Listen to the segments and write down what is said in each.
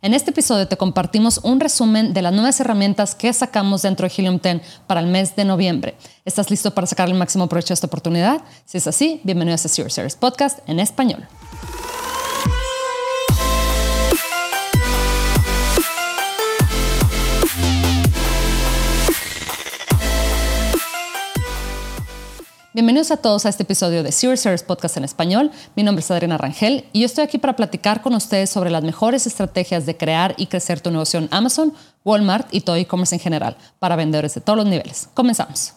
En este episodio te compartimos un resumen de las nuevas herramientas que sacamos dentro de Helium 10 para el mes de noviembre. ¿Estás listo para sacar el máximo provecho de esta oportunidad? Si es así, bienvenido a Zero Series Podcast en español. Bienvenidos a todos a este episodio de Serious Service Podcast en español. Mi nombre es Adriana Rangel y yo estoy aquí para platicar con ustedes sobre las mejores estrategias de crear y crecer tu negocio en Amazon, Walmart y todo e-commerce en general para vendedores de todos los niveles. Comenzamos.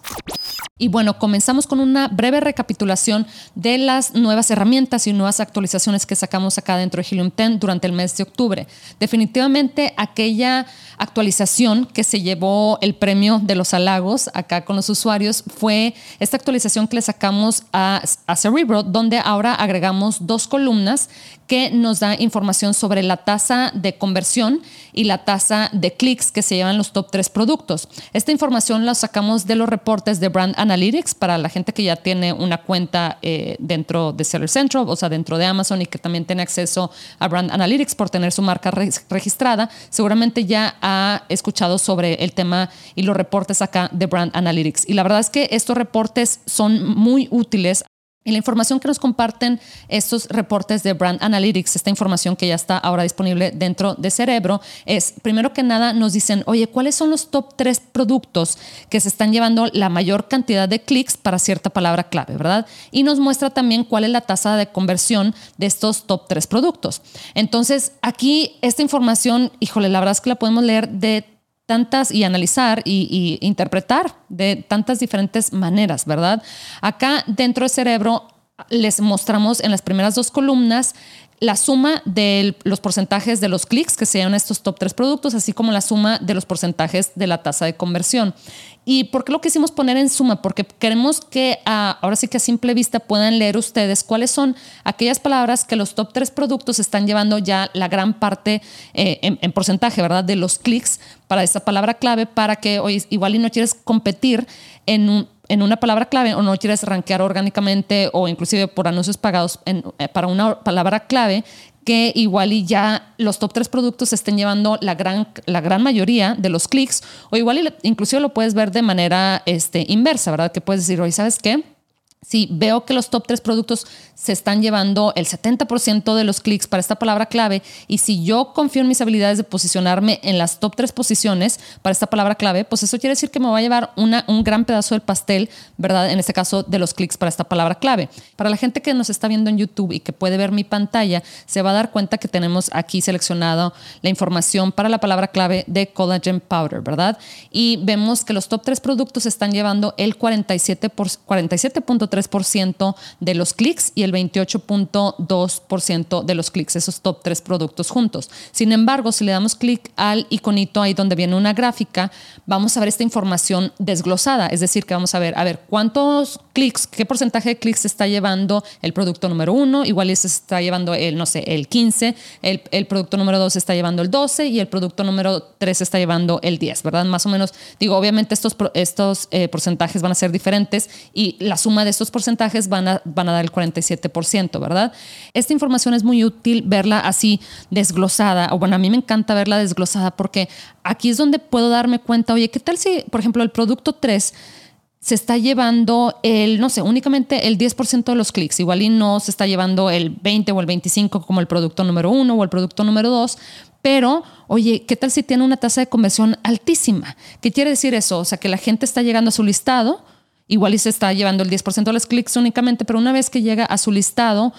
Y bueno, comenzamos con una breve recapitulación de las nuevas herramientas y nuevas actualizaciones que sacamos acá dentro de Helium 10 durante el mes de octubre. Definitivamente aquella actualización que se llevó el premio de los halagos acá con los usuarios fue esta actualización que le sacamos a, a Cerebro, donde ahora agregamos dos columnas que nos da información sobre la tasa de conversión y la tasa de clics que se llevan los top tres productos. Esta información la sacamos de los reportes de Brand Analytics para la gente que ya tiene una cuenta eh, dentro de Seller Central, o sea, dentro de Amazon y que también tiene acceso a Brand Analytics por tener su marca registrada. Seguramente ya ha escuchado sobre el tema y los reportes acá de Brand Analytics. Y la verdad es que estos reportes son muy útiles y la información que nos comparten estos reportes de Brand Analytics, esta información que ya está ahora disponible dentro de Cerebro, es primero que nada nos dicen, oye, ¿cuáles son los top tres productos que se están llevando la mayor cantidad de clics para cierta palabra clave, verdad? Y nos muestra también cuál es la tasa de conversión de estos top tres productos. Entonces, aquí esta información, híjole, la verdad es que la podemos leer de tantas y analizar y, interpretar de tantas diferentes maneras, ¿verdad? Acá dentro del cerebro les mostramos en las primeras dos columnas la suma de los porcentajes de los clics que sean estos top tres productos, así como la suma de los porcentajes de la tasa de conversión. ¿Y por qué lo quisimos poner en suma? Porque queremos que ah, ahora sí que a simple vista puedan leer ustedes cuáles son aquellas palabras que los top tres productos están llevando ya la gran parte eh, en, porcentaje, ¿verdad? De los clics para esa palabra clave para que hoy igual y no quieres competir en un en una palabra clave o no quieres rankear orgánicamente o inclusive por anuncios pagados eh, para una palabra clave que igual y ya los top tres productos estén llevando la gran, la gran mayoría de los clics o igual y inclusive lo puedes ver de manera este, inversa, ¿verdad? Que puedes decir, oye, ¿sabes qué? Si veo que los top tres productos se están llevando el 70% de los clics para esta palabra clave y si yo confío en mis habilidades de posicionarme en las top tres posiciones para esta palabra clave, pues eso quiere decir que me va a llevar un gran pedazo del pastel, ¿verdad? En este caso de los clics para esta palabra clave. Para la gente que nos está viendo en YouTube y que puede ver mi pantalla, se va a dar cuenta que tenemos aquí seleccionado la información para la palabra clave de Collagen Powder, ¿verdad? Y vemos que los top tres productos están llevando el 47 por, 47.3 3% de los clics y el 28.2% de los clics, esos top tres productos juntos. Sin embargo, si le damos clic al iconito ahí donde viene una gráfica, vamos a ver esta información desglosada, es decir, que vamos a ver, a ver, cuántos clics, qué porcentaje de clics está llevando el producto número uno, igual se está llevando el, no sé, el 15, el, el producto número dos está llevando el 12 y el producto número 3 está llevando el 10, ¿verdad? Más o menos, digo, obviamente estos, estos eh, porcentajes van a ser diferentes y la suma de estos porcentajes van a, van a dar el 47%, ¿verdad? Esta información es muy útil verla así desglosada, o bueno, a mí me encanta verla desglosada porque aquí es donde puedo darme cuenta, oye, ¿qué tal si, por ejemplo, el producto 3 se está llevando el, no sé, únicamente el 10% de los clics, igual y no se está llevando el 20 o el 25 como el producto número 1 o el producto número 2, pero, oye, ¿qué tal si tiene una tasa de conversión altísima? ¿Qué quiere decir eso? O sea, que la gente está llegando a su listado, igual y se está llevando el 10% de los clics únicamente, pero una vez que llega a su listado,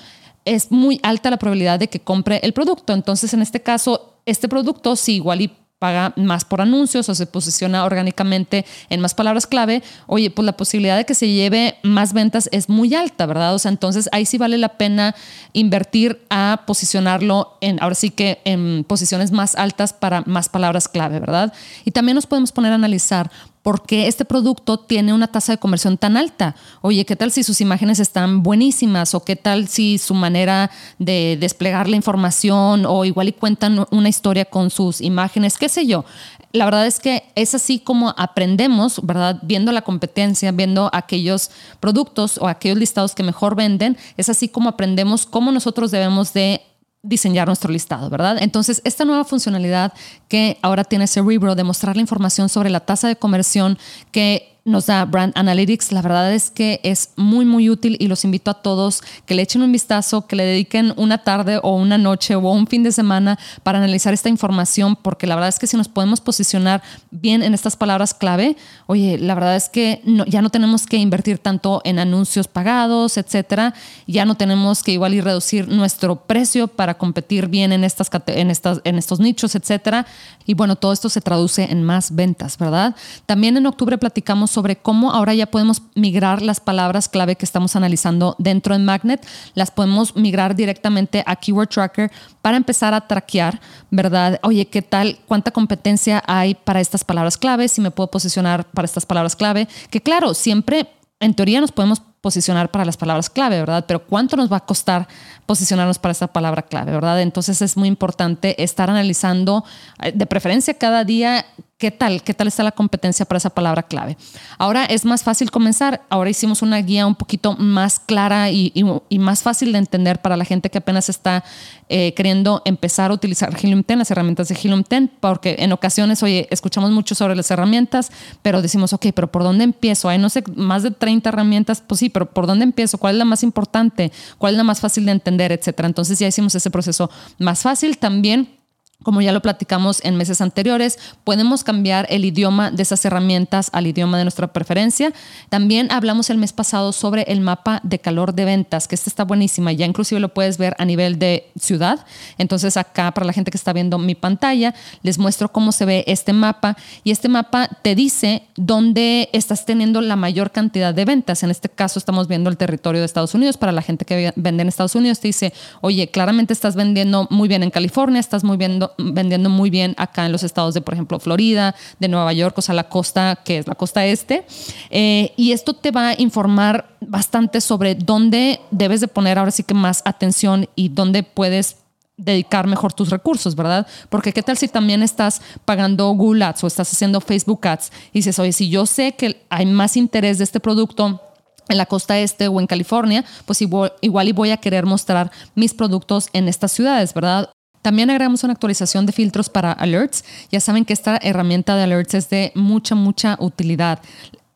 es muy alta la probabilidad de que compre el producto. Entonces, en este caso, este producto, si igual y paga más por anuncios o se posiciona orgánicamente en más palabras clave, oye, pues la posibilidad de que se lleve más ventas es muy alta, ¿verdad? O sea, entonces ahí sí vale la pena invertir a posicionarlo en, ahora sí que en posiciones más altas para más palabras clave, ¿verdad? Y también nos podemos poner a analizar por qué este producto tiene una tasa de conversión tan alta. Oye, ¿qué tal si sus imágenes están buenísimas? ¿O qué tal si su manera de desplegar la información o igual y cuentan una historia con sus imágenes? ¿Qué sé yo? La verdad es que es así como aprendemos, ¿verdad? Viendo la competencia, viendo aquellos productos o aquellos listados que mejor venden, es así como aprendemos cómo nosotros debemos de diseñar nuestro listado, ¿verdad? Entonces, esta nueva funcionalidad que ahora tiene Cerebro de mostrar la información sobre la tasa de conversión que nos da Brand Analytics, la verdad es que es muy, muy útil y los invito a todos que le echen un vistazo, que le dediquen una tarde o una noche o un fin de semana para analizar esta información, porque la verdad es que si nos podemos posicionar bien en estas palabras clave, oye, la verdad es que ya no tenemos que invertir tanto en anuncios pagados, etcétera, ya no tenemos que igual y reducir nuestro precio para competir bien en, estas, en, estas, en estos nichos, etcétera. Y bueno, todo esto se traduce en más ventas, ¿verdad? También en octubre platicamos sobre cómo ahora ya podemos migrar las palabras clave que estamos analizando dentro de Magnet, las podemos migrar directamente a Keyword Tracker para empezar a traquear, ¿verdad? Oye, ¿qué tal? ¿Cuánta competencia hay para estas palabras clave? Si me puedo posicionar para estas palabras clave, que claro, siempre en teoría nos podemos posicionar para las palabras clave, ¿verdad? Pero ¿cuánto nos va a costar posicionarnos para esta palabra clave, ¿verdad? Entonces es muy importante estar analizando, eh, de preferencia cada día, qué tal, qué tal está la competencia para esa palabra clave. Ahora es más fácil comenzar. Ahora hicimos una guía un poquito más clara y, más fácil de entender para la gente que apenas está eh, queriendo empezar a utilizar Helium 10, las herramientas de Helium 10, porque en ocasiones, oye, escuchamos mucho sobre las herramientas, pero decimos, ok, pero ¿por dónde empiezo? Hay, no sé, más de 30 herramientas, pues sí, pero ¿por dónde empiezo? ¿Cuál es la más importante? ¿Cuál es la más fácil de entender? Etcétera. Entonces ya hicimos ese proceso más fácil. También como ya lo platicamos en meses anteriores, podemos cambiar el idioma de esas herramientas al idioma de nuestra preferencia. También hablamos el mes pasado sobre el mapa de calor de ventas, que este está buenísima. Ya inclusive lo puedes ver a nivel de ciudad. Entonces acá para la gente que está viendo mi pantalla, les muestro cómo se ve este mapa y este mapa te dice dónde estás teniendo la mayor cantidad de ventas. En este caso estamos viendo el territorio de Estados Unidos. Para la gente que vende en Estados Unidos te dice, oye, claramente estás vendiendo muy bien en California, estás muy viendo vendiendo muy bien acá en los estados de, por ejemplo, Florida, de Nueva York, o sea, la costa, que es la costa este. Eh, y esto te va a informar bastante sobre dónde debes de poner ahora sí que más atención y dónde puedes dedicar mejor tus recursos, ¿verdad? Porque qué tal si también estás pagando Google Ads o estás haciendo Facebook Ads y dices, oye, si yo sé que hay más interés de este producto en la costa este o en California, pues igual, igual, y voy a querer mostrar mis productos en estas ciudades, ¿verdad? También agregamos una actualización de filtros para alerts. Ya saben que esta herramienta de alerts es de mucha, mucha utilidad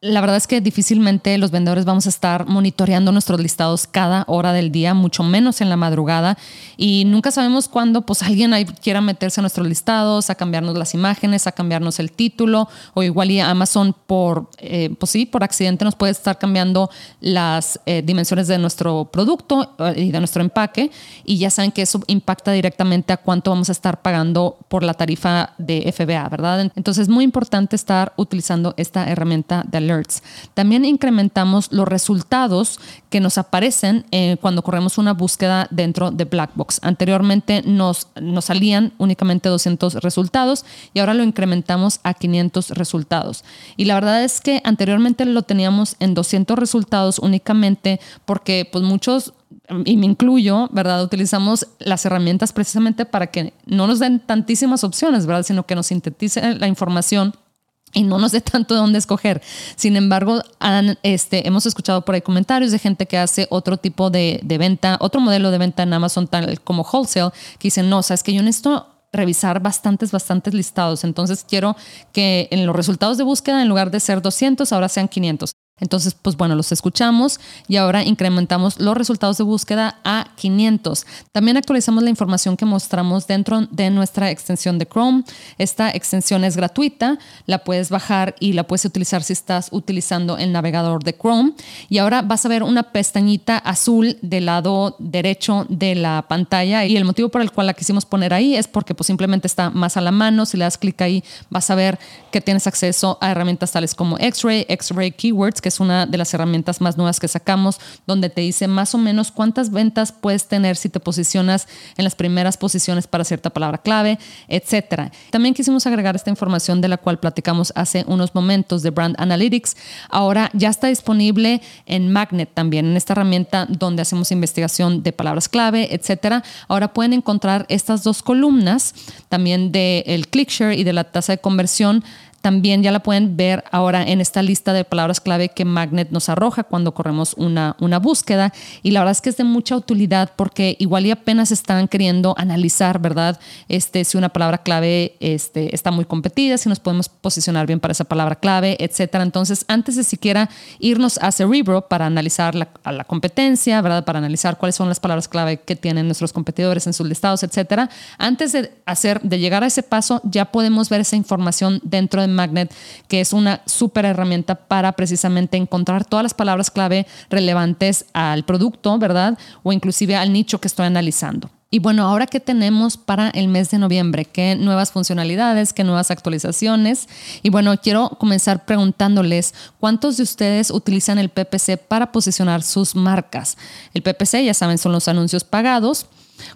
la verdad es que difícilmente los vendedores vamos a estar monitoreando nuestros listados cada hora del día, mucho menos en la madrugada. Y nunca sabemos cuándo pues alguien quiera meterse a nuestros listados, a cambiarnos las imágenes, a cambiarnos el título, o igual y Amazon por, eh, pues sí, por accidente nos puede estar cambiando las eh, dimensiones de nuestro producto eh, y de nuestro empaque. Y ya saben que eso impacta directamente a cuánto vamos a estar pagando por la tarifa de FBA, ¿verdad? Entonces es muy importante estar utilizando esta herramienta de alert también incrementamos los resultados que nos aparecen eh, cuando corremos una búsqueda dentro de Blackbox. Anteriormente nos, nos salían únicamente 200 resultados y ahora lo incrementamos a 500 resultados. Y la verdad es que anteriormente lo teníamos en 200 resultados únicamente porque pues muchos y me incluyo, ¿verdad? Utilizamos las herramientas precisamente para que no nos den tantísimas opciones, ¿verdad? Sino que nos sinteticen la información y no nos dé tanto de dónde escoger. Sin embargo, han, este, hemos escuchado por ahí comentarios de gente que hace otro tipo de, de, venta, otro modelo de venta en Amazon, tal como wholesale, que dicen, no, sabes que yo necesito revisar bastantes, bastantes listados. Entonces quiero que en los resultados de búsqueda, en lugar de ser 200, ahora sean 500. Entonces, pues bueno, los escuchamos y ahora incrementamos los resultados de búsqueda a 500. También actualizamos la información que mostramos dentro de nuestra extensión de Chrome. Esta extensión es gratuita, la puedes bajar y la puedes utilizar si estás utilizando el navegador de Chrome. Y ahora vas a ver una pestañita azul del lado derecho de la pantalla y el motivo por el cual la quisimos poner ahí es porque pues simplemente está más a la mano. Si le das clic ahí vas a ver que tienes acceso a herramientas tales como X-Ray, X-Ray Keywords, que es una de las herramientas más nuevas que sacamos, donde te dice más o menos cuántas ventas puedes tener si te posicionas en las primeras posiciones para cierta palabra clave, etcétera. También quisimos agregar esta información de la cual platicamos hace unos momentos de Brand Analytics. Ahora ya está disponible en Magnet también, en esta herramienta donde hacemos investigación de palabras clave, etcétera. Ahora pueden encontrar estas dos columnas también del click share y de la tasa de conversión también ya la pueden ver ahora en esta lista de palabras clave que Magnet nos arroja cuando corremos una, una búsqueda. Y la verdad es que es de mucha utilidad porque igual y apenas están queriendo analizar, ¿verdad? Este, si una palabra clave este, está muy competida, si nos podemos posicionar bien para esa palabra clave, etcétera. Entonces, antes de siquiera irnos a Cerebro para analizar la, la competencia, ¿verdad? Para analizar cuáles son las palabras clave que tienen nuestros competidores en sus listados, etcétera. Antes de hacer, de llegar a ese paso, ya podemos ver esa información dentro de Magnet, que es una súper herramienta para precisamente encontrar todas las palabras clave relevantes al producto, ¿verdad? O inclusive al nicho que estoy analizando. Y bueno, ahora qué tenemos para el mes de noviembre, qué nuevas funcionalidades, qué nuevas actualizaciones. Y bueno, quiero comenzar preguntándoles cuántos de ustedes utilizan el PPC para posicionar sus marcas. El PPC, ya saben, son los anuncios pagados.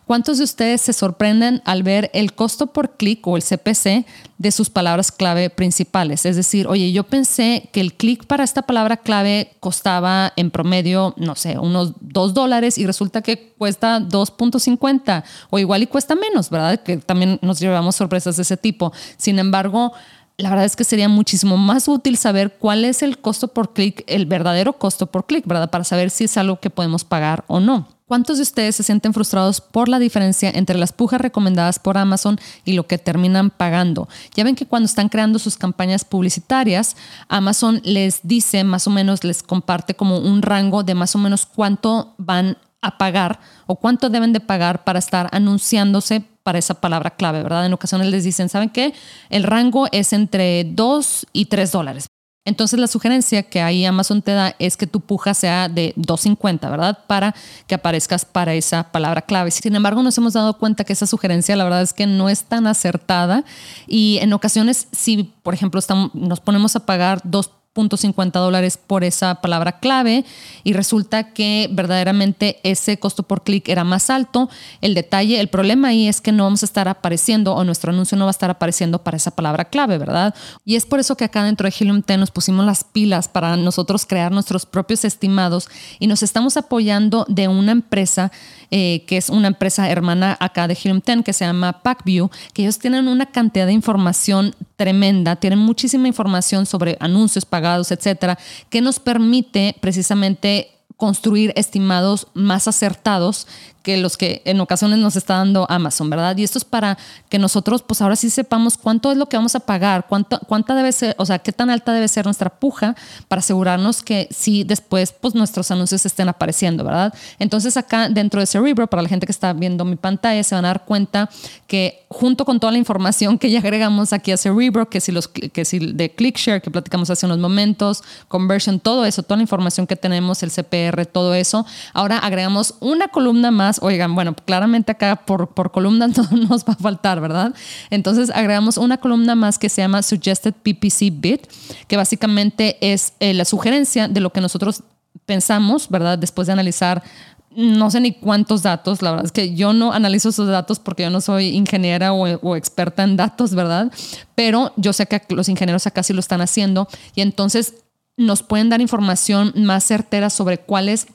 ¿Cuántos de ustedes se sorprenden al ver el costo por clic o el CPC de sus palabras clave principales? Es decir, oye, yo pensé que el clic para esta palabra clave costaba en promedio, no sé, unos 2 dólares y resulta que cuesta 2.50 o igual y cuesta menos, ¿verdad? Que también nos llevamos sorpresas de ese tipo. Sin embargo, la verdad es que sería muchísimo más útil saber cuál es el costo por clic, el verdadero costo por clic, ¿verdad? Para saber si es algo que podemos pagar o no. ¿Cuántos de ustedes se sienten frustrados por la diferencia entre las pujas recomendadas por Amazon y lo que terminan pagando? Ya ven que cuando están creando sus campañas publicitarias, Amazon les dice, más o menos les comparte como un rango de más o menos cuánto van a pagar o cuánto deben de pagar para estar anunciándose para esa palabra clave, ¿verdad? En ocasiones les dicen, ¿saben qué? El rango es entre 2 y 3 dólares. Entonces la sugerencia que ahí Amazon te da es que tu puja sea de 2.50, ¿verdad? Para que aparezcas para esa palabra clave. Sin embargo, nos hemos dado cuenta que esa sugerencia la verdad es que no es tan acertada y en ocasiones si, por ejemplo, estamos, nos ponemos a pagar 2 .50 dólares por esa palabra clave y resulta que verdaderamente ese costo por clic era más alto. El detalle, el problema ahí es que no vamos a estar apareciendo o nuestro anuncio no va a estar apareciendo para esa palabra clave, ¿verdad? Y es por eso que acá dentro de Helium 10 nos pusimos las pilas para nosotros crear nuestros propios estimados y nos estamos apoyando de una empresa eh, que es una empresa hermana acá de Helium 10 que se llama PackView, que ellos tienen una cantidad de información tremenda, tienen muchísima información sobre anuncios pagados, etcétera, que nos permite precisamente construir estimados más acertados que los que en ocasiones nos está dando Amazon, ¿verdad? Y esto es para que nosotros, pues ahora sí sepamos cuánto es lo que vamos a pagar, cuánto, cuánta debe ser, o sea, qué tan alta debe ser nuestra puja para asegurarnos que sí después, pues nuestros anuncios estén apareciendo, ¿verdad? Entonces acá dentro de Cerebro, para la gente que está viendo mi pantalla, se van a dar cuenta que junto con toda la información que ya agregamos aquí a Cerebro, que si los que si de ClickShare que platicamos hace unos momentos, conversion, todo eso, toda la información que tenemos, el CPR, todo eso, ahora agregamos una columna más oigan, bueno, claramente acá por, por columna no nos va a faltar, ¿verdad? Entonces agregamos una columna más que se llama Suggested PPC Bit, que básicamente es eh, la sugerencia de lo que nosotros pensamos, ¿verdad? Después de analizar no sé ni cuántos datos, la verdad es que yo no analizo esos datos porque yo no soy ingeniera o, o, experta en datos, ¿verdad? Pero yo sé que los ingenieros acá sí lo están haciendo y entonces nos pueden dar información más certera sobre cuál es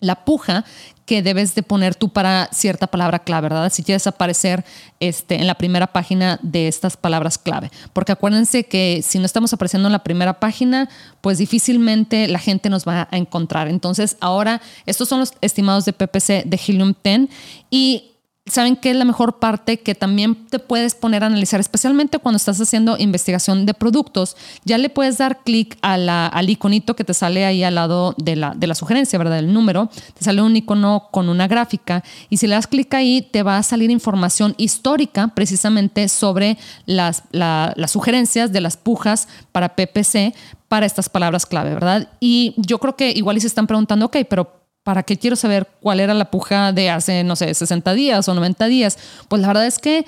la puja que debes de poner tú para cierta palabra clave, ¿verdad? Si quieres aparecer este, en la primera página de estas palabras clave. Porque acuérdense que si no estamos apareciendo en la primera página, pues difícilmente la gente nos va a encontrar. Entonces, ahora, estos son los estimados de PPC de Helium 10 y ¿Saben qué es la mejor parte que también te puedes poner a analizar, especialmente cuando estás haciendo investigación de productos? Ya le puedes dar clic al iconito que te sale ahí al lado de la, de sugerencia, ¿verdad? El número. Te sale un icono con una gráfica y si le das clic ahí te va a salir información histórica precisamente sobre las, las sugerencias de las pujas para PPC para estas palabras clave, ¿verdad? Y yo creo que igual y se están preguntando, ok, pero ¿Para qué quiero saber cuál era la puja de hace, no sé, 60 días o 90 días? Pues la verdad es que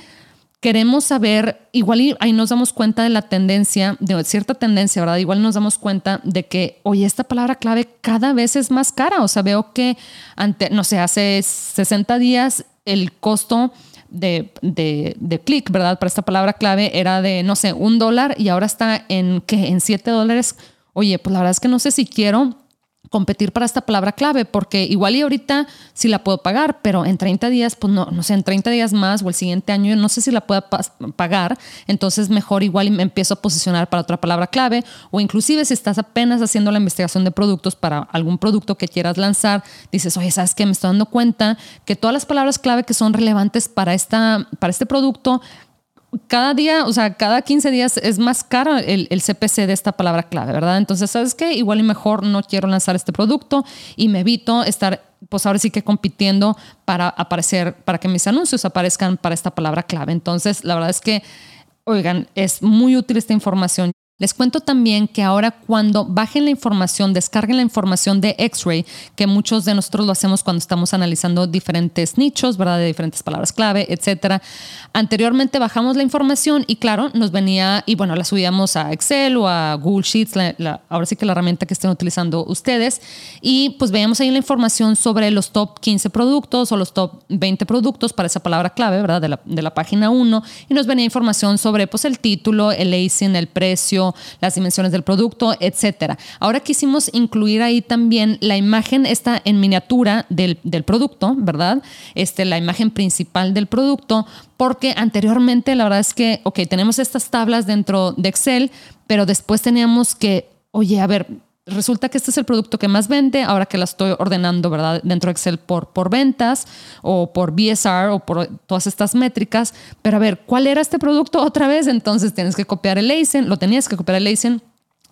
queremos saber, igual ahí nos damos cuenta de la tendencia, de cierta tendencia, ¿verdad? Igual nos damos cuenta de que, oye, esta palabra clave cada vez es más cara. O sea, veo que, ante, no sé, hace 60 días el costo de, de, de clic, ¿verdad? Para esta palabra clave era de, no sé, un dólar y ahora está en, ¿qué? En 7 dólares. Oye, pues la verdad es que no sé si quiero competir para esta palabra clave, porque igual y ahorita sí la puedo pagar, pero en 30 días, pues no, no sé, en 30 días más o el siguiente año, no sé si la pueda pagar, entonces mejor igual y me empiezo a posicionar para otra palabra clave, o inclusive si estás apenas haciendo la investigación de productos para algún producto que quieras lanzar, dices, oye, ¿sabes qué? Me estoy dando cuenta que todas las palabras clave que son relevantes para, esta, para este producto cada día, o sea, cada 15 días es más caro el, CPC de esta palabra clave, ¿verdad? Entonces, ¿sabes qué? Igual y mejor no quiero lanzar este producto y me evito estar, pues ahora sí que compitiendo para aparecer, para que mis anuncios aparezcan para esta palabra clave. Entonces, la verdad es que, oigan, es muy útil esta información. Les cuento también que ahora cuando bajen la información, descarguen la información de X-Ray, que muchos de nosotros lo hacemos cuando estamos analizando diferentes nichos, ¿verdad? De diferentes palabras clave, etcétera. Anteriormente bajamos la información y claro, nos venía y bueno, la subíamos a Excel o a Google Sheets, ahora sí que la herramienta que estén utilizando ustedes y pues veíamos ahí la información sobre los top 15 productos o los top 20 productos para esa palabra clave, ¿verdad? De la, de la página 1 y nos venía información sobre pues el título, el ASIN, el precio, las dimensiones del producto, etcétera. Ahora quisimos incluir ahí también la imagen, está en miniatura del, del producto, ¿verdad? Este, la imagen principal del producto, porque anteriormente la verdad es que, ok, tenemos estas tablas dentro de Excel, pero después teníamos que, oye, a ver, resulta que este es el producto que más vende, ahora que la estoy ordenando, ¿verdad? Dentro de Excel por, por ventas o por BSR o por todas estas métricas. Pero a ver, ¿cuál era este producto otra vez? Entonces tienes que copiar el ASIN, lo tenías que copiar el ASIN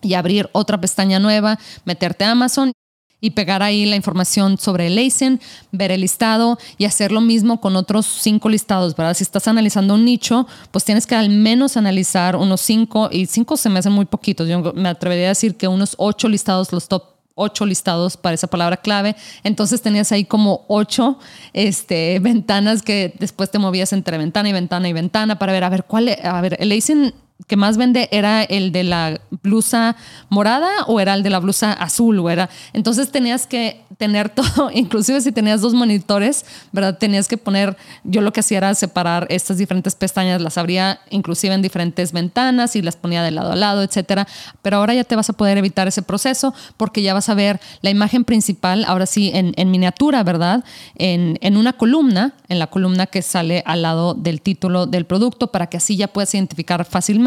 y abrir otra pestaña nueva, meterte a Amazon y pegar ahí la información sobre el ASIN, ver el listado y hacer lo mismo con otros cinco listados, ¿verdad? Si estás analizando un nicho, pues tienes que al menos analizar unos cinco, y cinco se me hacen muy poquitos. Yo me atrevería a decir que unos ocho listados, los top ocho listados para esa palabra clave. Entonces tenías ahí como ocho este, ventanas que después te movías entre ventana y ventana y ventana para ver, a ver, cuál, e, a ver, el ASIN que más vende era el de la blusa morada o era el de la blusa azul o era entonces tenías que tener todo inclusive si tenías dos monitores verdad tenías que poner yo lo que hacía era separar estas diferentes pestañas las abría inclusive en diferentes ventanas y las ponía de lado a lado etcétera pero ahora ya te vas a poder evitar ese proceso porque ya vas a ver la imagen principal ahora sí en, en miniatura verdad en, en una columna en la columna que sale al lado del título del producto para que así ya puedas identificar fácilmente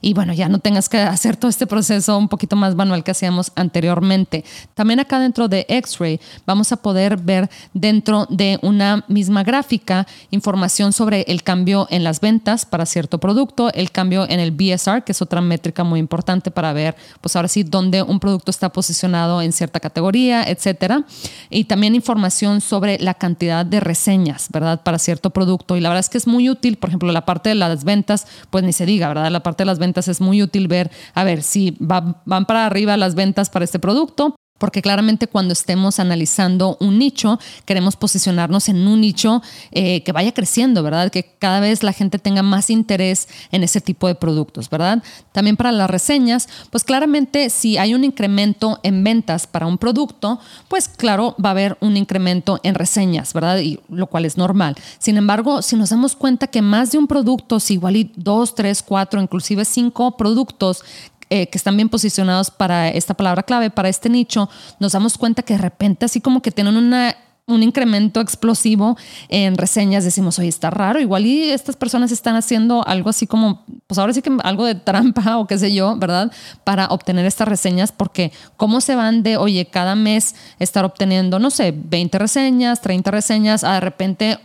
y bueno, ya no tengas que hacer todo este proceso un poquito más manual que hacíamos anteriormente. También acá dentro de X-Ray vamos a poder ver dentro de una misma gráfica información sobre el cambio en las ventas para cierto producto, el cambio en el BSR, que es otra métrica muy importante para ver, pues ahora sí, dónde un producto está posicionado en cierta categoría, etcétera. Y también información sobre la cantidad de reseñas, ¿verdad? Para cierto producto. Y la verdad es que es muy útil, por ejemplo, la parte de las ventas, pues ni se diga, ¿verdad? La parte de las ventas es muy útil ver, a ver, si van para arriba las ventas para este producto, porque claramente cuando estemos analizando un nicho, queremos posicionarnos en un nicho eh, que vaya creciendo, ¿verdad? Que cada vez la gente tenga más interés en ese tipo de productos, ¿verdad? También para las reseñas, pues claramente si hay un incremento en ventas para un producto, pues claro, va a haber un incremento en reseñas, ¿verdad? Y lo cual es normal. Sin embargo, si nos damos cuenta que más de un producto, si igual y dos, tres, cuatro, inclusive cinco productos eh, que están bien posicionados para esta palabra clave, para este nicho, nos damos cuenta que de repente así como que tienen una un incremento explosivo en reseñas, decimos, oye, está raro, igual y estas personas están haciendo algo así como, pues ahora sí que algo de trampa o qué sé yo, ¿verdad? Para obtener estas reseñas, porque cómo se van de, oye, cada mes estar obteniendo, no sé, 20 reseñas, 30 reseñas, a de repente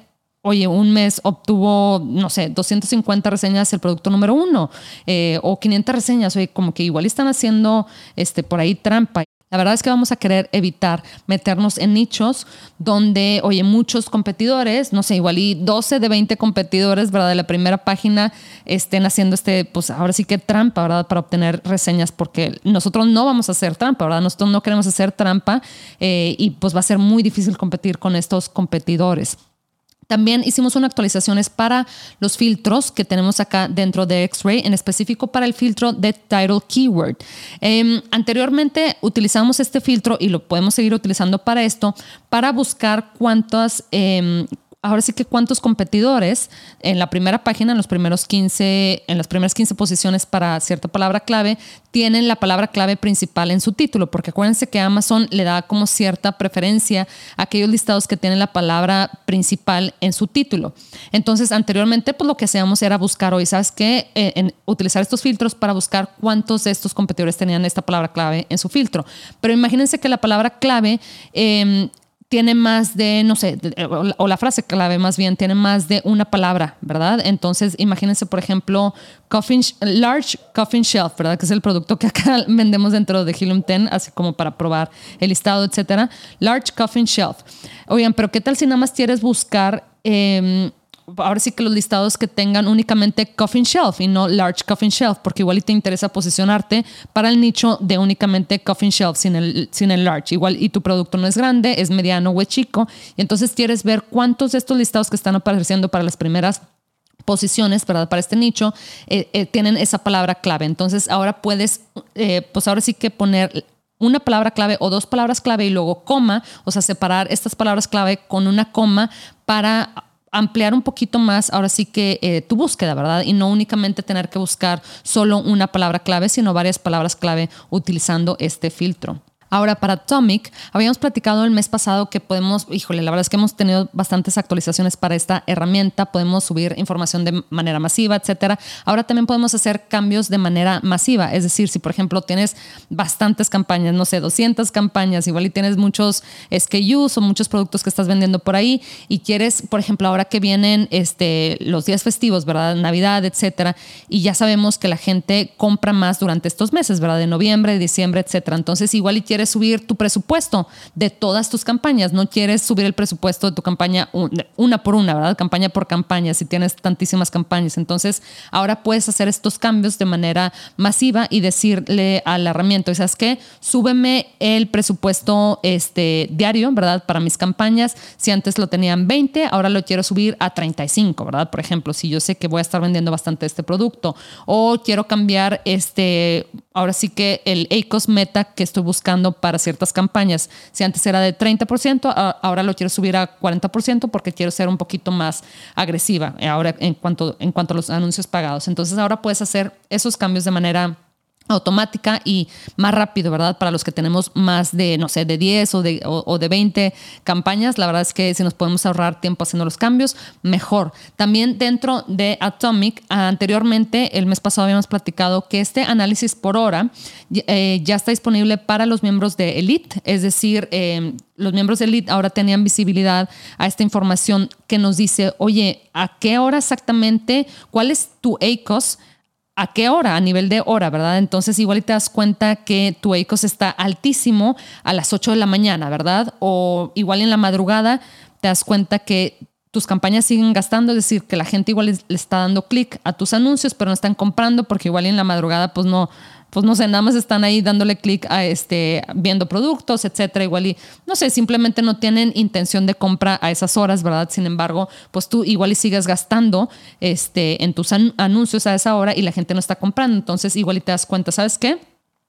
oye, un mes obtuvo, no sé, 250 reseñas el producto número uno eh, o 500 reseñas, oye, como que igual están haciendo este, por ahí trampa. La verdad es que vamos a querer evitar meternos en nichos donde, oye, muchos competidores, no sé, igual y 12 de 20 competidores, ¿verdad? De la primera página estén haciendo este, pues ahora sí que trampa, ¿verdad? Para obtener reseñas, porque nosotros no vamos a hacer trampa, ¿verdad? Nosotros no queremos hacer trampa eh, y pues va a ser muy difícil competir con estos competidores. También hicimos una actualizaciones para los filtros que tenemos acá dentro de X-Ray, en específico para el filtro de Title Keyword. Em, anteriormente utilizamos este filtro y lo podemos seguir utilizando para esto, para buscar cuántas, em, ahora sí que cuántos competidores en la primera página, en los primeros 15, en las primeras 15 posiciones para cierta palabra clave, tienen la palabra clave principal en su título, porque acuérdense que Amazon le da como cierta preferencia a aquellos listados que tienen la palabra principal en su título. Entonces, anteriormente, pues lo que hacíamos era buscar hoy, ¿sabes qué? Eh, utilizar estos filtros para buscar cuántos de estos competidores tenían esta palabra clave en su filtro. Pero imagínense que la palabra clave eh, tiene más de, no sé, o la frase clave más bien, tiene más de una palabra, ¿verdad? Entonces, imagínense, por ejemplo, coffin, Large Coffin Shelf, ¿verdad? Que es el producto que acá vendemos dentro de Helium 10, así como para probar el listado, etcétera. Large Coffin Shelf. Oigan, pero ¿qué tal si nada más quieres buscar... Eh, ahora sí que los listados que tengan únicamente coffin shelf y no large coffin shelf, porque igual y te interesa posicionarte para el nicho de únicamente coffin shelf sin el, sin el large. Igual y tu producto no es grande, es mediano o es chico, y entonces quieres ver cuántos de estos listados que están apareciendo para las primeras posiciones para este nicho eh, eh, tienen esa palabra clave. Entonces ahora puedes, eh, pues ahora sí que poner una palabra clave o dos palabras clave y luego coma, o sea, separar estas palabras clave con una coma para ampliar un poquito más ahora sí que eh, tu búsqueda, ¿verdad? Y no únicamente tener que buscar solo una palabra clave, sino varias palabras clave utilizando este filtro. Ahora, para Atomic, habíamos platicado el mes pasado que podemos, híjole, la verdad es que hemos tenido bastantes actualizaciones para esta herramienta, podemos subir información de manera masiva, etcétera. Ahora también podemos hacer cambios de manera masiva, es decir, si por ejemplo tienes bastantes campañas, no sé, 200 campañas, igual y tienes muchos SKUs o muchos productos que estás vendiendo por ahí y quieres, por ejemplo, ahora que vienen este, los días festivos, ¿verdad? Navidad, etcétera, y ya sabemos que la gente compra más durante estos meses, ¿verdad? De noviembre, diciembre, etcétera. Entonces, igual y quieres subir tu presupuesto de todas tus campañas, no quieres subir el presupuesto de tu campaña una por una, ¿verdad? Campaña por campaña, si tienes tantísimas campañas. Entonces, ahora puedes hacer estos cambios de manera masiva y decirle a la herramienta, ¿sabes qué? Súbeme el presupuesto este, diario, ¿verdad? Para mis campañas. Si antes lo tenían 20, ahora lo quiero subir a 35, ¿verdad? Por ejemplo, si yo sé que voy a estar vendiendo bastante este producto o quiero cambiar este, ahora sí que el ACOS meta que estoy buscando para ciertas campañas. Si antes era de 30%, ahora lo quiero subir a 40% porque quiero ser un poquito más agresiva eh, ahora en cuanto, en cuanto a los anuncios pagados. Entonces ahora puedes hacer esos cambios de manera automática y más rápido, ¿verdad? Para los que tenemos más de, no sé, de 10 o de, o, de 20 campañas, la verdad es que si nos podemos ahorrar tiempo haciendo los cambios, mejor. También dentro de Atomic, anteriormente, el mes pasado habíamos platicado que este análisis por hora eh, ya está disponible para los miembros de Elite, es decir, eh, los miembros de Elite ahora tenían visibilidad a esta información que nos dice, oye, ¿a qué hora exactamente? ¿Cuál es tu ACOS? A qué hora, a nivel de hora, ¿verdad? Entonces igual te das cuenta que tu ACOS está altísimo a las 8 de la mañana, ¿verdad? O igual en la madrugada te das cuenta que tus campañas siguen gastando, es decir, que la gente igual le está dando clic a tus anuncios, pero no están comprando porque igual en la madrugada pues no, pues no sé, nada más están ahí dándole clic a este, viendo productos, etcétera, igual y, no sé, simplemente no tienen intención de compra a esas horas, ¿verdad? Sin embargo, pues tú igual y sigues gastando este, en tus anuncios a esa hora y la gente no está comprando, entonces igual y te das cuenta, ¿sabes qué?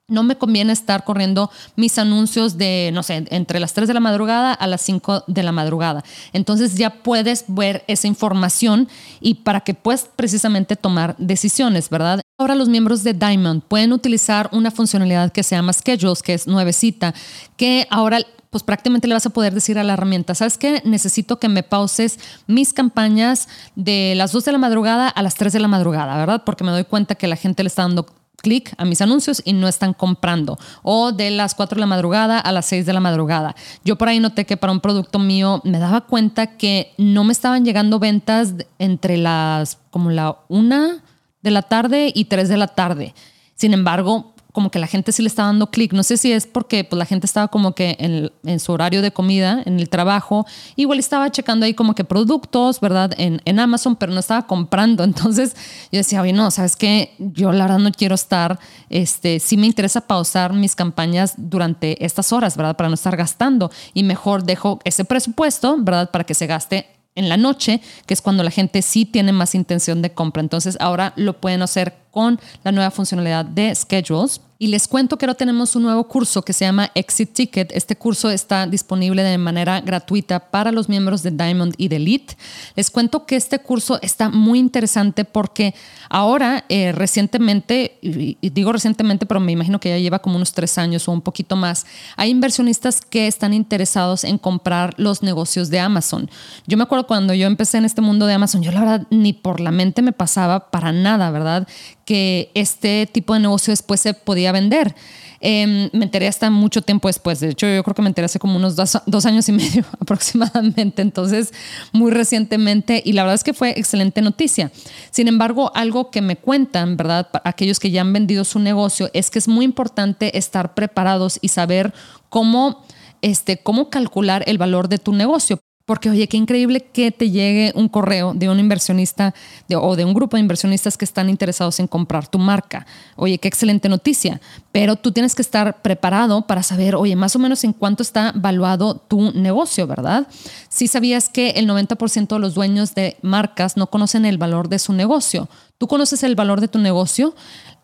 No me conviene estar corriendo mis anuncios de, no sé, entre las 3 de la madrugada a las 5 de la madrugada. Entonces ya puedes ver esa información y para que puedas precisamente tomar decisiones, ¿verdad? Ahora los miembros de Diamond pueden utilizar una funcionalidad que se llama Schedules, que es nuevecita, que ahora pues prácticamente le vas a poder decir a la herramienta, ¿sabes qué? Necesito que me pauses mis campañas de las 2 de la madrugada a las 3 de la madrugada, ¿verdad? Porque me doy cuenta que la gente le está dando clic a mis anuncios y no están comprando. O de las 4 de la madrugada a las 6 de la madrugada. Yo por ahí noté que para un producto mío me daba cuenta que no me estaban llegando ventas entre las como la 1 de la tarde y 3 de la tarde. Sin embargo, como que la gente sí le está dando clic. No sé si es porque pues, la gente estaba como que en, su horario de comida, en el trabajo, igual estaba checando ahí como que productos, ¿verdad? En, en Amazon, pero no estaba comprando. Entonces yo decía, oye, no, ¿sabes qué? Yo la verdad no quiero estar, este, sí me interesa pausar mis campañas durante estas horas, ¿verdad? Para no estar gastando y mejor dejo ese presupuesto, ¿verdad? Para que se gaste en la noche, que es cuando la gente sí tiene más intención de compra. Entonces ahora lo pueden hacer con la nueva funcionalidad de schedules Y les cuento que ahora tenemos un nuevo curso que se llama Exit Ticket. Este curso está disponible de manera gratuita para los miembros de Diamond y de Elite. Les cuento que este curso está muy interesante porque ahora, eh, recientemente, digo recientemente, pero me imagino que ya lleva como unos tres años o un poquito más, hay inversionistas que están interesados en comprar los negocios de Amazon. Yo me acuerdo cuando yo empecé en este mundo de Amazon, yo la verdad ni por la mente me pasaba para nada, ¿verdad? Que este tipo de negocio después se podía vender. Em, me enteré hasta mucho tiempo después. De hecho, yo creo que me enteré hace como unos dos, años y medio aproximadamente. Entonces, muy recientemente. Y la verdad es que fue excelente noticia. Sin embargo, algo que me cuentan, ¿verdad? Aquellos que ya han vendido su negocio, es que es muy importante estar preparados y saber cómo, este, cómo calcular el valor de tu negocio. Porque, oye, qué increíble que te llegue un correo de un inversionista o de un grupo de inversionistas que están interesados en comprar tu marca. Oye, qué excelente noticia. Pero tú tienes que estar preparado para saber, oye, más o menos en cuánto está valuado tu negocio, ¿verdad? Si sabías que el 90% de los dueños de marcas no conocen el valor de su negocio. ¿Tú conoces el valor de tu negocio?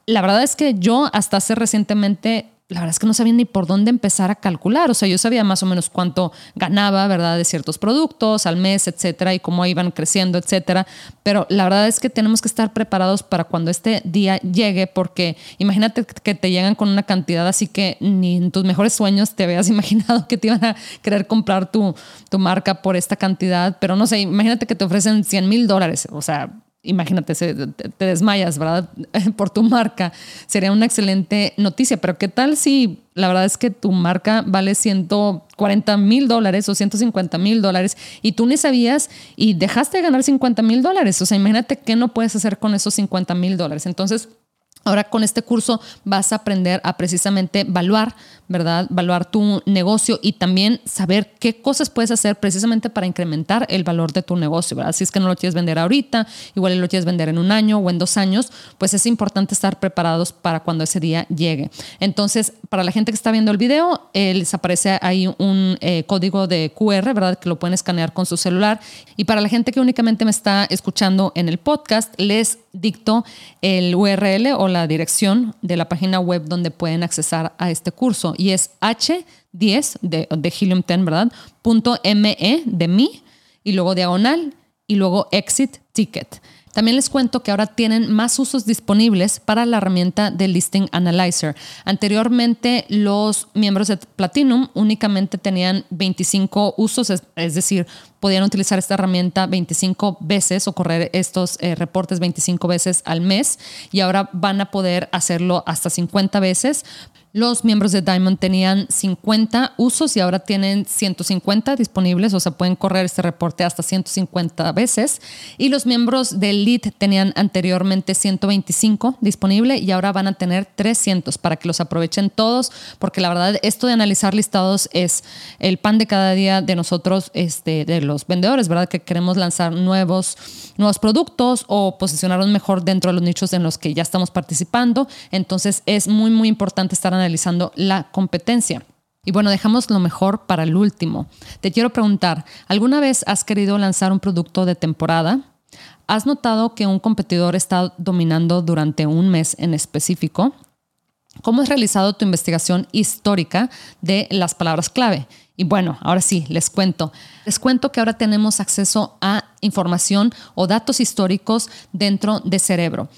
La verdad es que yo hasta hace recientemente la verdad es que no sabía ni por dónde empezar a calcular. O sea, yo sabía más o menos cuánto ganaba, ¿verdad?, de ciertos productos al mes, etcétera, y cómo iban creciendo, etcétera. Pero la verdad es que tenemos que estar preparados para cuando este día llegue, porque imagínate que te llegan con una cantidad así que ni en tus mejores sueños te habías imaginado que te iban a querer comprar tu, tu marca por esta cantidad. Pero no sé, imagínate que te ofrecen 100 mil dólares. O sea, imagínate, te desmayas, ¿verdad? Por tu marca. Sería una excelente noticia, pero ¿qué tal si la verdad es que tu marca vale 140 mil dólares o 150 mil dólares y tú ni sabías y dejaste de ganar 50 mil dólares? O sea, imagínate qué no puedes hacer con esos 50 mil dólares. Entonces, Ahora con este curso vas a aprender a precisamente evaluar, ¿verdad? Evaluar tu negocio y también saber qué cosas puedes hacer precisamente para incrementar el valor de tu negocio, ¿verdad? Si es que no lo quieres vender ahorita, igual lo quieres vender en un año o en dos años, pues es importante estar preparados para cuando ese día llegue. Entonces, para la gente que está viendo el video, eh, les aparece ahí un eh, código de QR, ¿verdad? Que lo pueden escanear con su celular. Y para la gente que únicamente me está escuchando en el podcast, les dicto el URL o la dirección de la página web donde pueden accesar a este curso y es h10 de, de Helium 10, ¿verdad? Punto .me de mí y luego diagonal y luego exit ticket. También les cuento que ahora tienen más usos disponibles para la herramienta de Listing Analyzer. Anteriormente, los miembros de Platinum únicamente tenían 25 usos, es, decir, podían utilizar esta herramienta 25 veces o correr estos eh, reportes 25 veces al mes y ahora van a poder hacerlo hasta 50 veces los miembros de Diamond tenían 50 usos y ahora tienen 150 disponibles, o sea, pueden correr este reporte hasta 150 veces. Y los miembros de Elite tenían anteriormente 125 disponible y ahora van a tener 300 para que los aprovechen todos, porque la verdad esto de analizar listados es el pan de cada día de nosotros, este, de los vendedores, ¿verdad? Que queremos lanzar nuevos, nuevos productos o posicionarnos mejor dentro de los nichos en los que ya estamos participando. Entonces es muy, muy importante estar analizando la competencia. Y bueno, dejamos lo mejor para el último. Te quiero preguntar, ¿alguna vez has querido lanzar un producto de temporada? ¿Has notado que un competidor está dominando durante un mes en específico? ¿Cómo has realizado tu investigación histórica de las palabras clave? Y bueno, ahora sí, les cuento. Les cuento que ahora tenemos acceso a información o datos históricos dentro de Cerebro.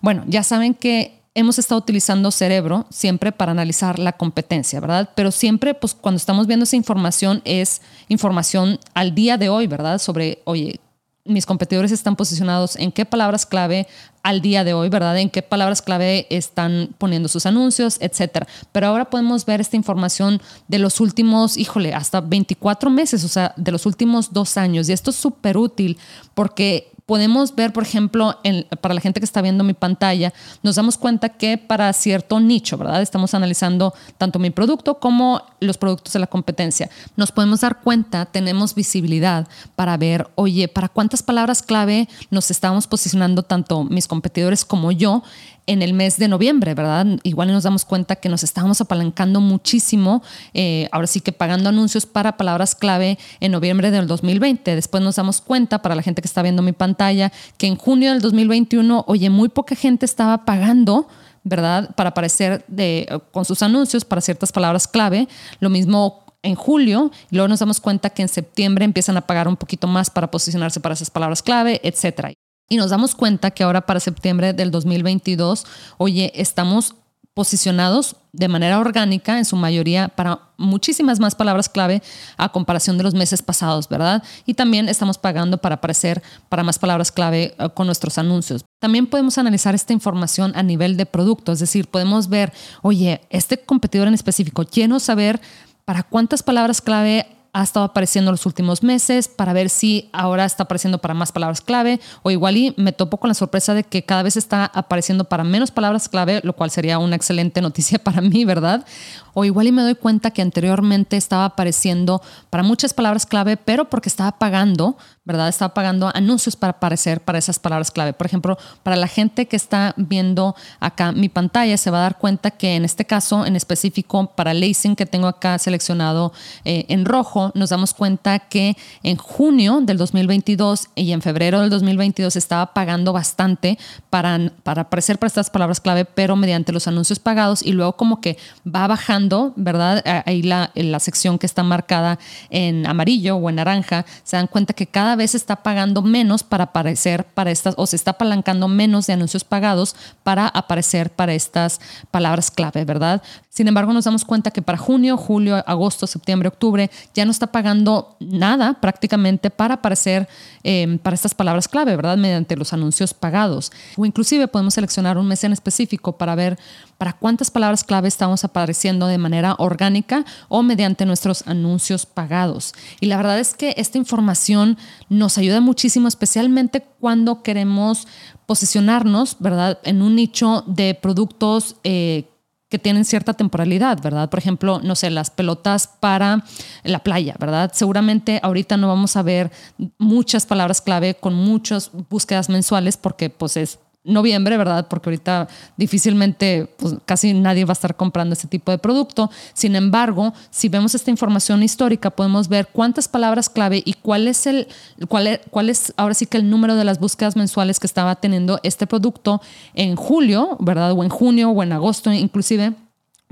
Bueno, ya saben que hemos estado utilizando cerebro siempre para analizar la competencia, ¿verdad? Pero siempre, pues cuando estamos viendo esa información es información al día de hoy, ¿verdad? Sobre, oye, mis competidores están posicionados en qué palabras clave al día de hoy, ¿verdad? En qué palabras clave están poniendo sus anuncios, etcétera. Pero ahora podemos ver esta información de los últimos, híjole, hasta 24 meses, o sea, de los últimos dos años. Y esto es súper útil porque podemos ver, por ejemplo, para la gente que está viendo mi pantalla, nos damos cuenta que para cierto nicho, ¿verdad? Estamos analizando tanto mi producto como los productos de la competencia. Nos podemos dar cuenta, tenemos visibilidad para ver, oye, para cuántas palabras clave nos estamos posicionando tanto mis competidores como yo en el mes de noviembre, ¿verdad? Igual nos damos cuenta que nos estábamos apalancando muchísimo, eh, ahora sí que pagando anuncios para palabras clave en noviembre del 2020. Después nos damos cuenta, para la gente que está viendo mi pantalla, que en junio del 2021, oye, muy poca gente estaba pagando ¿verdad? Para aparecer de, con sus anuncios para ciertas palabras clave. Lo mismo en julio, y luego nos damos cuenta que en septiembre empiezan a pagar un poquito más para posicionarse para esas palabras clave, etcétera. Y nos damos cuenta que ahora para septiembre del 2022, oye, estamos posicionados de manera orgánica, en su mayoría, para muchísimas más palabras clave a comparación de los meses pasados, ¿verdad? Y también estamos pagando para aparecer para más palabras clave eh, con nuestros anuncios. También podemos analizar esta información a nivel de producto, es decir, podemos ver, oye, este competidor en específico, quiero saber para cuántas palabras clave ha estado apareciendo los últimos meses para ver si ahora está apareciendo para más palabras clave o igual y me topo con la sorpresa de que cada vez está apareciendo para menos palabras clave, lo cual sería una excelente noticia para mí, ¿verdad? O igual y me doy cuenta que anteriormente estaba apareciendo para muchas palabras clave, pero porque estaba pagando, ¿verdad? Estaba pagando anuncios para aparecer para esas palabras clave. Por ejemplo, para la gente que está viendo acá mi pantalla, se va a dar cuenta que en este caso en específico para Lacing que tengo acá seleccionado eh, en rojo, nos damos cuenta que en junio del 2022 y en febrero del 2022 estaba pagando bastante para, para aparecer para estas palabras clave, pero mediante los anuncios pagados y luego como que va bajando, ¿verdad? Ahí la, la sección que está marcada en amarillo o en naranja, se dan cuenta que cada vez está pagando menos para aparecer para estas, o se está apalancando menos de anuncios pagados para aparecer para estas palabras clave, ¿verdad? Sin embargo, nos damos cuenta que para junio, julio, agosto, septiembre, octubre ya no está pagando nada prácticamente para aparecer em, para estas palabras clave, ¿verdad? Mediante los anuncios pagados. O inclusive podemos seleccionar un mes en específico para ver para cuántas palabras clave estamos apareciendo de manera orgánica o mediante nuestros anuncios pagados. Y la verdad es que esta información nos ayuda muchísimo, especialmente cuando queremos posicionarnos, ¿verdad? En un nicho de productos eh, que tienen cierta temporalidad, ¿verdad? Por ejemplo, no sé, las pelotas para la playa, ¿verdad? Seguramente ahorita no vamos a ver muchas palabras clave con muchas búsquedas mensuales porque pues es noviembre, ¿verdad? Porque ahorita difícilmente, pues casi nadie va a estar comprando este tipo de producto. Sin embargo, si vemos esta información histórica, podemos ver cuántas palabras clave y cuál es el, cuál es, cuál es ahora sí que el número de las búsquedas mensuales que estaba teniendo este producto en julio, ¿verdad? O en junio o en agosto inclusive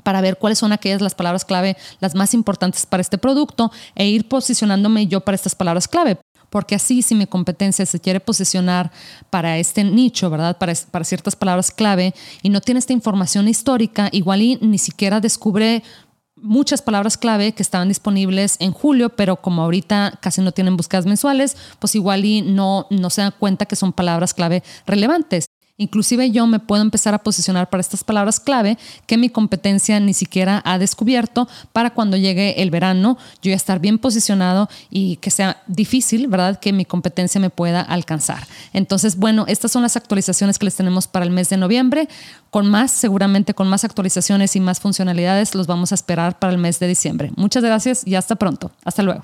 para ver cuáles son aquellas las palabras clave las más importantes para este producto e ir posicionándome yo para estas palabras clave porque así si mi competencia se quiere posicionar para este nicho, ¿verdad? Para, para ciertas palabras clave y no tiene esta información histórica, igual y ni siquiera descubre muchas palabras clave que estaban disponibles en julio, pero como ahorita casi no tienen búsquedas mensuales, pues igual y no, no se da cuenta que son palabras clave relevantes. Inclusive yo me puedo empezar a posicionar para estas palabras clave que mi competencia ni siquiera ha descubierto para cuando llegue el verano yo ya estar bien posicionado y que sea difícil, ¿verdad? Que mi competencia me pueda alcanzar. Entonces, bueno, estas son las actualizaciones que les tenemos para el mes de noviembre. Con más, seguramente con más actualizaciones y más funcionalidades, los vamos a esperar para el mes de diciembre. Muchas gracias y hasta pronto. Hasta luego.